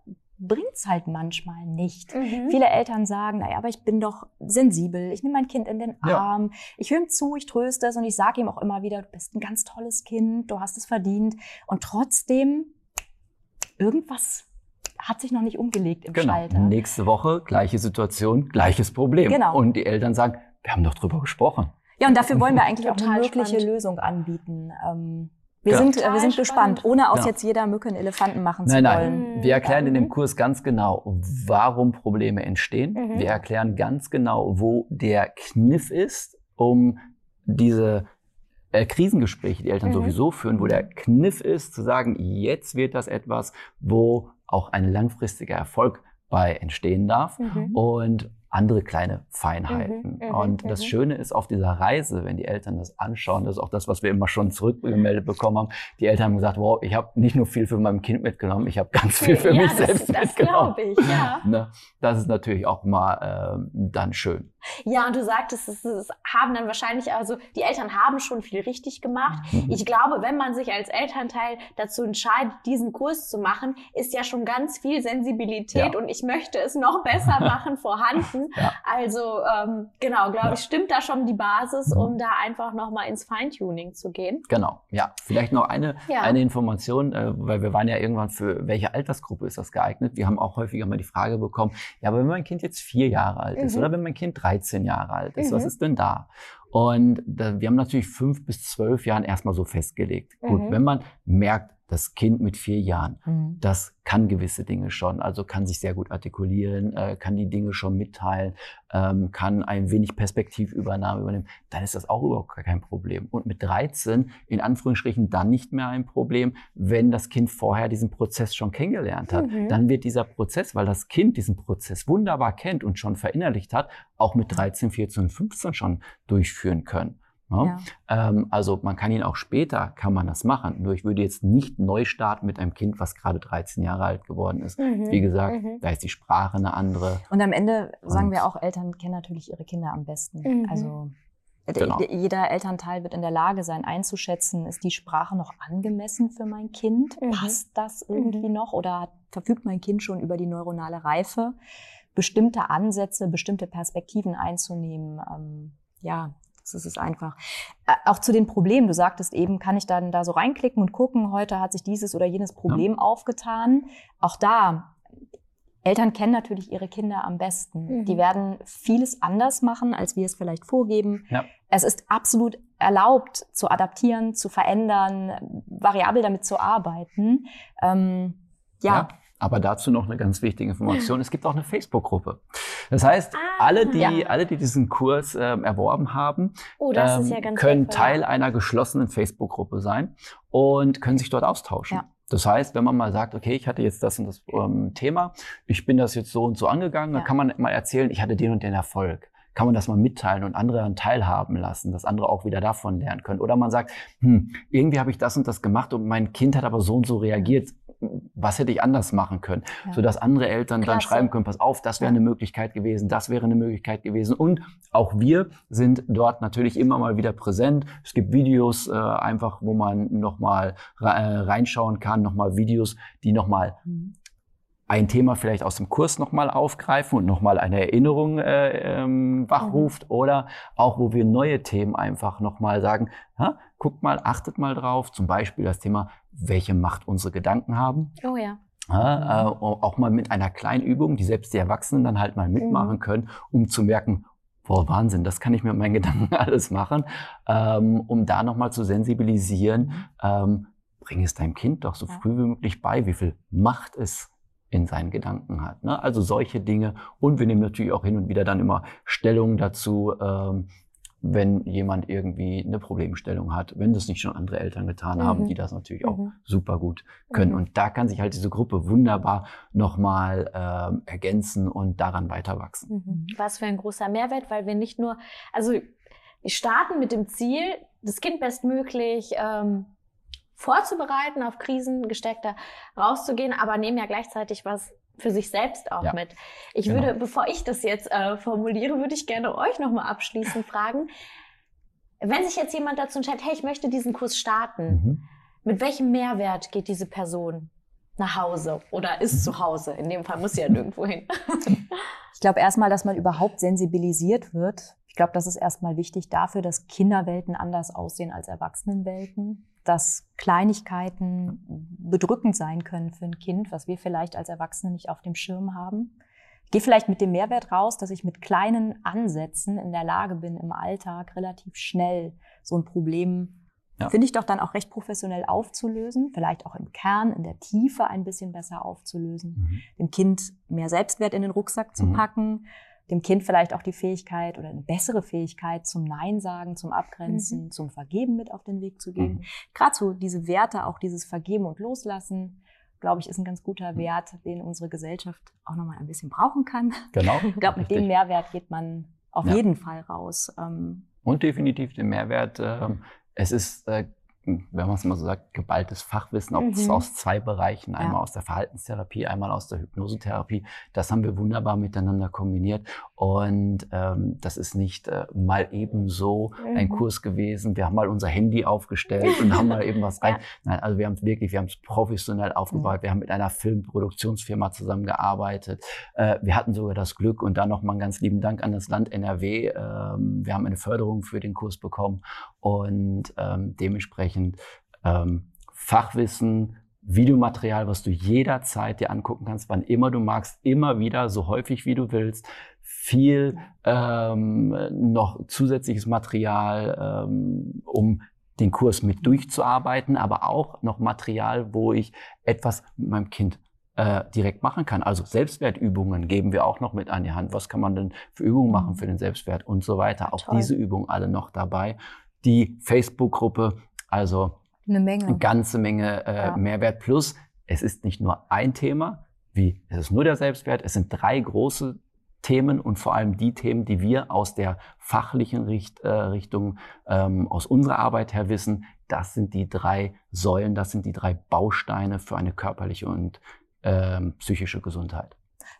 Speaker 3: bringt's halt manchmal nicht.
Speaker 1: Mhm.
Speaker 3: Viele Eltern sagen, naja, aber ich bin doch sensibel, ich nehme mein Kind in den
Speaker 2: Ja.
Speaker 3: Arm, ich höre ihm zu, ich tröste es und ich sage ihm auch immer wieder, du bist ein ganz tolles Kind, du hast es verdient. Und trotzdem, irgendwas hat sich noch nicht umgelegt im
Speaker 2: Genau.
Speaker 3: Schalter.
Speaker 2: Nächste Woche, gleiche Situation, gleiches Problem.
Speaker 3: Genau.
Speaker 2: Und die Eltern sagen, wir haben doch drüber gesprochen.
Speaker 3: Ja, und dafür wollen wir eigentlich auch eine mögliche
Speaker 1: spannend.
Speaker 3: Lösung anbieten. Ähm, wir,
Speaker 2: Genau.
Speaker 3: sind, äh,
Speaker 1: Total
Speaker 3: wir sind
Speaker 1: spannend.
Speaker 3: gespannt, ohne aus
Speaker 2: Ja.
Speaker 3: jetzt jeder Mücke einen Elefanten machen zu
Speaker 2: Nein,
Speaker 3: wollen.
Speaker 2: nein.
Speaker 1: Mhm.
Speaker 2: Wir erklären in dem
Speaker 1: Mhm.
Speaker 2: Kurs ganz genau, warum Probleme entstehen.
Speaker 1: Mhm.
Speaker 2: Wir erklären ganz genau, wo der Kniff ist, um diese äh, Krisengespräche, die Eltern
Speaker 1: Mhm.
Speaker 2: sowieso führen, wo der Kniff ist, zu sagen, jetzt wird das etwas, wo auch ein langfristiger Erfolg bei entstehen darf.
Speaker 1: Mhm.
Speaker 2: und andere kleine Feinheiten.
Speaker 1: Mhm, mhm,
Speaker 2: und das
Speaker 1: mhm.
Speaker 2: Schöne ist auf dieser Reise, wenn die Eltern das anschauen, das ist auch das, was wir immer schon zurückgemeldet bekommen haben. Die Eltern haben gesagt, wow, ich habe nicht nur viel für mein Kind mitgenommen, ich habe ganz viel für
Speaker 1: ja,
Speaker 2: mich
Speaker 1: das,
Speaker 2: selbst
Speaker 1: das
Speaker 2: mitgenommen.
Speaker 1: glaube ich, ja.
Speaker 2: Ne? Das ist natürlich auch mal ähm, dann schön.
Speaker 1: Ja, und du sagtest, es, es haben dann wahrscheinlich, also die Eltern haben schon viel richtig gemacht.
Speaker 2: Mhm.
Speaker 1: Ich glaube, wenn man sich als Elternteil dazu entscheidet, diesen Kurs zu machen, ist ja schon ganz viel Sensibilität
Speaker 2: Ja.
Speaker 1: und ich möchte es noch besser machen vorhanden.
Speaker 2: Ja.
Speaker 1: Also ähm, genau, glaube
Speaker 2: Ja.
Speaker 1: ich, stimmt da schon die Basis,
Speaker 2: Mhm.
Speaker 1: um da einfach nochmal ins Feintuning zu gehen.
Speaker 2: Genau, ja. Vielleicht noch eine, eine Information, äh, weil wir waren ja irgendwann für welche Altersgruppe ist das geeignet? Wir haben auch häufiger mal die Frage bekommen, ja, aber wenn mein Kind jetzt vier Jahre alt ist
Speaker 1: Mhm.
Speaker 2: oder wenn mein Kind 13 Jahre alt ist, was
Speaker 1: Mhm.
Speaker 2: ist denn da? Und da, wir haben natürlich fünf bis zwölf Jahren erstmal so festgelegt. Gut,
Speaker 1: Mhm.
Speaker 2: wenn man merkt, das Kind mit vier Jahren,
Speaker 3: Mhm.
Speaker 2: das kann gewisse Dinge schon, also kann sich sehr gut artikulieren, äh, kann die Dinge schon mitteilen, ähm, kann ein wenig Perspektivübernahme übernehmen, dann ist das auch überhaupt gar kein Problem. Und mit 13 in Anführungsstrichen dann nicht mehr ein Problem, wenn das Kind vorher diesen Prozess schon kennengelernt hat.
Speaker 1: Mhm.
Speaker 2: Dann wird dieser Prozess, weil das Kind diesen Prozess wunderbar kennt und schon verinnerlicht hat, auch mit 13, 14, 15 schon durchführen können. Ja? Ähm, also man kann ihn auch später, kann man das machen. Nur ich würde jetzt nicht neu starten mit einem Kind, was gerade 13 Jahre alt geworden ist.
Speaker 1: Mhm.
Speaker 2: Wie gesagt,
Speaker 1: Mhm.
Speaker 2: da ist die Sprache eine andere.
Speaker 3: Und am Ende sagen
Speaker 2: Und-
Speaker 3: wir auch, Eltern kennen natürlich ihre Kinder am besten.
Speaker 1: Mhm.
Speaker 3: Also äh,
Speaker 2: Genau.
Speaker 3: jeder Elternteil wird in der Lage sein, einzuschätzen, ist die Sprache noch angemessen für mein Kind?
Speaker 1: Mhm.
Speaker 3: Passt das irgendwie noch? Oder hat- verfügt mein Kind schon über die neuronale Reife, bestimmte Ansätze, bestimmte Perspektiven einzunehmen? Ähm, ja, das ist es einfach. Äh, auch zu den Problemen. Du sagtest eben, kann ich dann da so reinklicken und gucken, heute hat sich dieses oder jenes Problem aufgetan. Auch da Eltern kennen natürlich ihre Kinder am besten.
Speaker 1: Mhm.
Speaker 3: Die werden vieles anders machen, als wir es vielleicht vorgeben.
Speaker 2: Ja.
Speaker 3: Es ist absolut erlaubt, zu adaptieren, zu verändern, variabel damit zu arbeiten. Ähm, ja.
Speaker 2: Aber dazu noch eine ganz wichtige Information. Es gibt auch eine Facebook-Gruppe. Das heißt,
Speaker 1: Ah,
Speaker 2: alle, die,
Speaker 3: ja.
Speaker 2: alle, die diesen Kurs ähm, erworben haben,
Speaker 1: Oh,
Speaker 2: ähm,
Speaker 1: ja
Speaker 2: können
Speaker 1: wertvoll.
Speaker 2: Teil einer geschlossenen Facebook-Gruppe sein und können sich dort austauschen. Das heißt, wenn man mal sagt, okay, ich hatte jetzt das und das ähm, Thema, ich bin das jetzt so und so angegangen, dann kann man mal erzählen, ich hatte den und den Erfolg. Kann man das mal mitteilen und andere daran teilhaben lassen, dass andere auch wieder davon lernen können. Oder man sagt, hm, irgendwie habe ich das und das gemacht und mein Kind hat aber so und so reagiert. Was hätte ich anders machen können?
Speaker 3: Ja.
Speaker 2: Sodass andere Eltern dann
Speaker 1: Klasse.
Speaker 2: schreiben können, pass auf, das wäre eine Möglichkeit gewesen, das wäre eine Möglichkeit gewesen. Und auch wir sind dort natürlich immer mal wieder präsent. Es gibt Videos äh, einfach, wo man nochmal äh, reinschauen kann, nochmal Videos, die nochmal
Speaker 3: Mhm.
Speaker 2: ein Thema vielleicht aus dem Kurs nochmal aufgreifen und nochmal eine Erinnerung äh, ähm, wachruft oder auch, wo wir neue Themen einfach nochmal sagen, ha, guckt mal, achtet mal drauf, zum Beispiel das Thema, welche Macht unsere Gedanken haben.
Speaker 1: Oh ja.
Speaker 2: Ja, äh, auch mal mit einer kleinen Übung, die selbst die Erwachsenen dann halt mal mitmachen
Speaker 1: Mhm.
Speaker 2: können, um zu merken, boah, Wahnsinn, das kann ich mir meinen Gedanken alles machen, ähm, um da nochmal zu sensibilisieren, ähm, bring es deinem Kind doch so
Speaker 3: Ja.
Speaker 2: früh wie möglich bei, wie viel Macht es in seinen Gedanken hat. Ne? Also solche Dinge. Und wir nehmen natürlich auch hin und wieder dann immer Stellung dazu, ähm, wenn jemand irgendwie eine Problemstellung hat, wenn das nicht schon andere Eltern getan haben,
Speaker 1: Mhm.
Speaker 2: die das natürlich auch
Speaker 1: Mhm.
Speaker 2: super gut können.
Speaker 1: Mhm.
Speaker 2: Und da kann sich halt diese Gruppe wunderbar nochmal ähm, ergänzen und daran weiter wachsen.
Speaker 1: Mhm. Was für ein großer Mehrwert, weil wir nicht nur, also wir starten mit dem Ziel, das Kind bestmöglich ähm, vorzubereiten, auf Krisen gesteckter rauszugehen, aber nehmen ja gleichzeitig was für sich selbst auch
Speaker 2: Ja,
Speaker 1: mit. Ich
Speaker 2: genau.
Speaker 1: würde, bevor ich das jetzt äh, formuliere, würde ich gerne euch nochmal abschließend fragen, wenn sich jetzt jemand dazu entscheidet, hey, ich möchte diesen Kurs starten,
Speaker 2: Mhm.
Speaker 1: mit welchem Mehrwert geht diese Person nach Hause oder
Speaker 2: Mhm.
Speaker 1: ist zu Hause? In dem Fall muss sie ja nirgendwo hin.
Speaker 3: Ich glaube erstmal, dass man überhaupt sensibilisiert wird. Ich glaube, das ist erstmal wichtig dafür, dass Kinderwelten anders aussehen als Erwachsenenwelten, dass Kleinigkeiten bedrückend sein können für ein Kind, was wir vielleicht als Erwachsene nicht auf dem Schirm haben. Ich gehe vielleicht mit dem Mehrwert raus, dass ich mit kleinen Ansätzen in der Lage bin, im Alltag relativ schnell so ein Problem,
Speaker 2: Ja.
Speaker 3: finde ich doch dann auch recht professionell aufzulösen, vielleicht auch im Kern, in der Tiefe ein bisschen besser aufzulösen
Speaker 2: Mhm.
Speaker 3: dem Kind mehr Selbstwert in den Rucksack zu
Speaker 2: Mhm.
Speaker 3: packen, dem Kind vielleicht auch die Fähigkeit oder eine bessere Fähigkeit zum Nein sagen, zum Abgrenzen, zum Vergeben mit auf den Weg zu geben.
Speaker 2: Mhm.
Speaker 3: Gerade so diese Werte, auch dieses Vergeben und Loslassen, glaube ich, ist ein ganz guter
Speaker 2: Mhm.
Speaker 3: Wert, den unsere Gesellschaft auch nochmal ein bisschen brauchen kann.
Speaker 2: Genau.
Speaker 3: Ich glaube, mit dem. Mehrwert geht man auf
Speaker 2: Ja.
Speaker 3: jeden Fall raus. Ähm,
Speaker 2: Und definitiv den Mehrwert. Ähm, es ist, äh, wenn man es mal so sagt, geballtes Fachwissen aus,
Speaker 1: Mhm.
Speaker 2: aus zwei Bereichen. Einmal
Speaker 3: Ja.
Speaker 2: aus der Verhaltenstherapie, einmal aus der Hypnosetherapie. Das haben wir wunderbar miteinander kombiniert. Und ähm, das ist nicht äh, mal eben so ein
Speaker 1: Mhm.
Speaker 2: Kurs gewesen. Wir haben mal unser Handy aufgestellt und haben mal eben was rein. Nein, also wir haben es wirklich, wir haben es professionell aufgebaut. Wir haben mit einer Filmproduktionsfirma zusammengearbeitet. Äh, wir hatten sogar das Glück und dann nochmal einen ganz lieben Dank an das Land NRW. Ähm, wir haben eine Förderung für den Kurs bekommen und ähm, dementsprechend ähm, Fachwissen, Videomaterial, was du jederzeit dir angucken kannst, wann immer du magst, immer wieder, so häufig wie du willst. Viel ähm, noch zusätzliches Material, ähm, um den Kurs mit durchzuarbeiten, aber auch noch Material, wo ich etwas mit meinem Kind äh, direkt machen kann. Also Selbstwertübungen geben wir auch noch mit an die Hand. Was kann man denn für Übungen machen für den Selbstwert und so weiter. Auch
Speaker 1: Toll.
Speaker 2: diese Übungen alle noch dabei. Die Facebook-Gruppe, also
Speaker 3: eine Menge.
Speaker 2: eine ganze Menge äh,
Speaker 3: Ja.
Speaker 2: Mehrwert. Plus, es ist nicht nur ein Thema, wie es ist nur der Selbstwert, es sind drei große Themen und vor allem die Themen, die wir aus der fachlichen Richt, äh, Richtung, ähm, aus unserer Arbeit her wissen, das sind die drei Säulen, das sind die drei Bausteine für eine körperliche und ähm, psychische Gesundheit.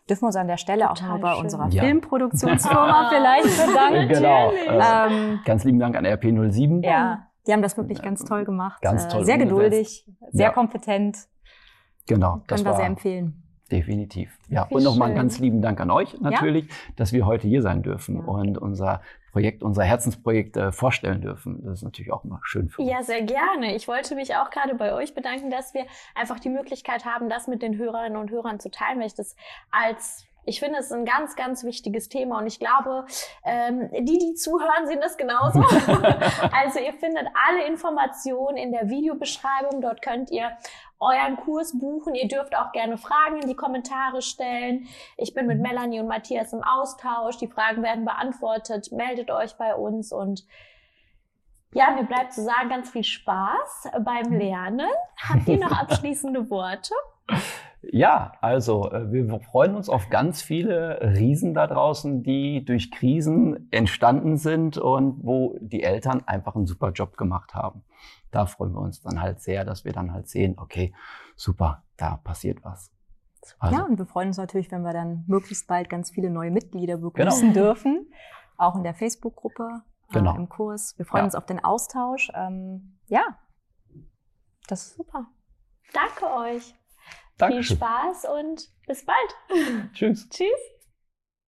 Speaker 3: Dürfen wir uns an der Stelle auch
Speaker 1: Total
Speaker 3: noch bei
Speaker 1: schön.
Speaker 3: unserer
Speaker 2: Ja.
Speaker 3: Filmproduktionsfirma vielleicht bedanken.
Speaker 2: Genau. Äh,
Speaker 3: Ähm,
Speaker 2: ganz lieben Dank an RP07.
Speaker 3: Ja, die haben das wirklich ganz toll gemacht.
Speaker 2: Ganz
Speaker 3: Äh,
Speaker 2: toll
Speaker 3: Sehr
Speaker 2: umgesetzt.
Speaker 3: geduldig, sehr
Speaker 2: Ja.
Speaker 3: kompetent.
Speaker 2: Genau.
Speaker 3: Können
Speaker 2: das
Speaker 3: wir
Speaker 2: war
Speaker 3: sehr empfehlen.
Speaker 2: Definitiv. Ja,
Speaker 1: Wie
Speaker 2: und nochmal einen ganz lieben Dank an euch natürlich, dass wir heute hier sein dürfen
Speaker 3: Ja.
Speaker 2: und unser Projekt, unser Herzensprojekt äh, vorstellen dürfen. Das ist natürlich auch immer schön für uns.
Speaker 1: Ja, sehr gerne. Ich wollte mich auch gerade bei euch bedanken, dass wir einfach die Möglichkeit haben, das mit den Hörerinnen und Hörern zu teilen, weil ich das als ich finde, es ist ein ganz, ganz wichtiges Thema und ich glaube, ähm, die, die zuhören, sehen das genauso. also ihr findet alle Informationen in der Videobeschreibung. Dort könnt ihr euren Kurs buchen. Ihr dürft auch gerne Fragen in die Kommentare stellen. Ich bin mit Melanie und Matthias im Austausch. Die Fragen werden beantwortet. Meldet euch bei uns und ja, mir bleibt zu sagen, ganz viel Spaß beim Lernen. Habt ihr noch abschließende Worte?
Speaker 2: Ja, also äh, wir freuen uns auf ganz viele Riesen da draußen, die durch Krisen entstanden sind und wo die Eltern einfach einen super Job gemacht haben. Da freuen wir uns dann halt sehr, dass wir dann halt sehen, okay, super, da passiert was. Also,
Speaker 3: Ja, und wir freuen uns natürlich, wenn wir dann möglichst bald ganz viele neue Mitglieder begrüßen dürfen. Auch in der Facebook-Gruppe,
Speaker 2: Genau.
Speaker 3: äh, im Kurs. Wir freuen
Speaker 2: Ja.
Speaker 3: uns auf den Austausch. Ähm, ja, das ist
Speaker 1: Super. Danke euch. Viel
Speaker 2: Dankeschön.
Speaker 1: Spaß und bis bald.
Speaker 2: Tschüss.
Speaker 1: Tschüss.